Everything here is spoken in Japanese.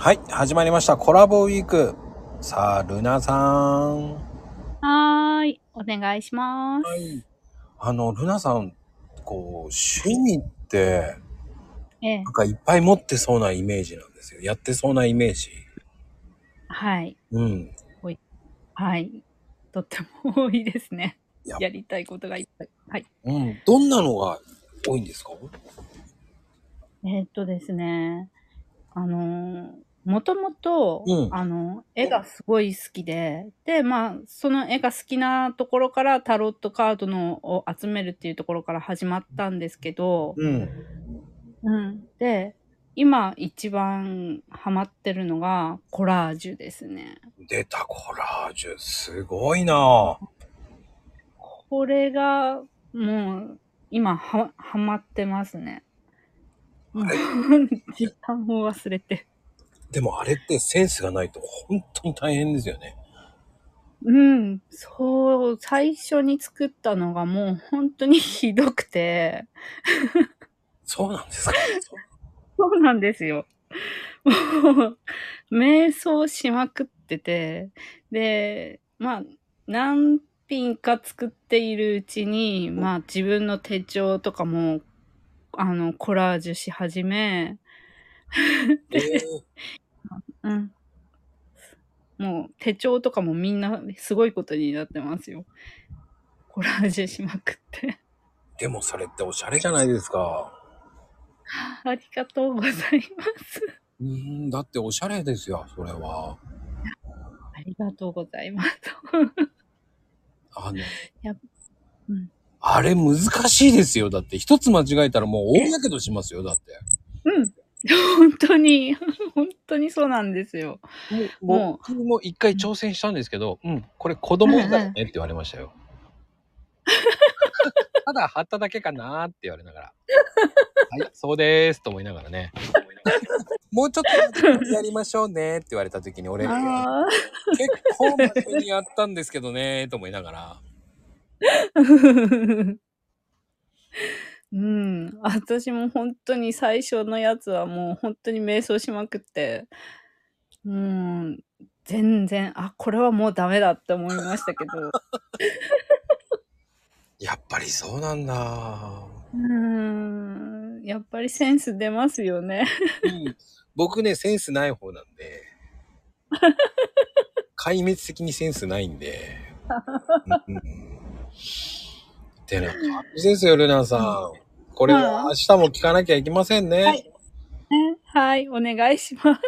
はい、始まりました。コラボウィーク。さあ、ルナさん。はーい。お願いします。はい。あの、ルナさん、こう、趣味って、ええなんかいっぱい持ってそうなイメージなんですよ。やってそうなイメージ。はい。うん。はい。とっても多いですねいや。やりたいことがいっぱい。はい。うん。どんなのが多いんですか？えーっとですね。あのー、もともとう、んあの、絵がすごい好きで、で、まあ、その絵が好きなところからタロットカードのを集めるっていうところから始まったんですけど、うん。うん。で、今一番ハマってるのがコラージュですね。出たコラージュ。すごいなこれが、もう、今、は、はまってますね。時間を忘れて。でもあれってセンスがないと本当に大変ですよね。うん、そう、最初に作ったのがもう本当にひどくて、そうなんですか？そう。なんですよ。もう、瞑想しまくってて、で、まあ、何品か作っているうちに、まあ自分の手帳とかも、あの、コラージュし始め、えーうん。もう手帳とかもみんなすごいことになってますよ。コラージュしまくって。でもそれっておしゃれじゃないですか。ありがとうございます。うーん、だっておしゃれですよ、それは。ありがとうございます。あの、うん。あれ難しいですよ。だって一つ間違えたらもう大やけどしますよ。だって。うん。本当に、本当にそうなんですよ。もう僕も一回挑戦したんですけど、うん、これ子供だよねって言われましたよ。ただ貼っただけかなーって言われながら。はい、そうでーすと思いながらね。もうちょっとやりましょうねって言われた時に俺、結あ構真面目にやったんですけどねーと思いながら。あ。うん。私も本当に最初のやつはもう本当に瞑想しまくって、うん。全然、あ、これはもうダメだって思いましたけど。やっぱりそうなんだ。うーん。やっぱりセンス出ますよね。うん僕ね、センスない方なんで。壊滅的にセンスないんで。うんってな感じですよ、ルナさん。これは明日も聞かなきゃいけませんね。はいねはい、お願いします。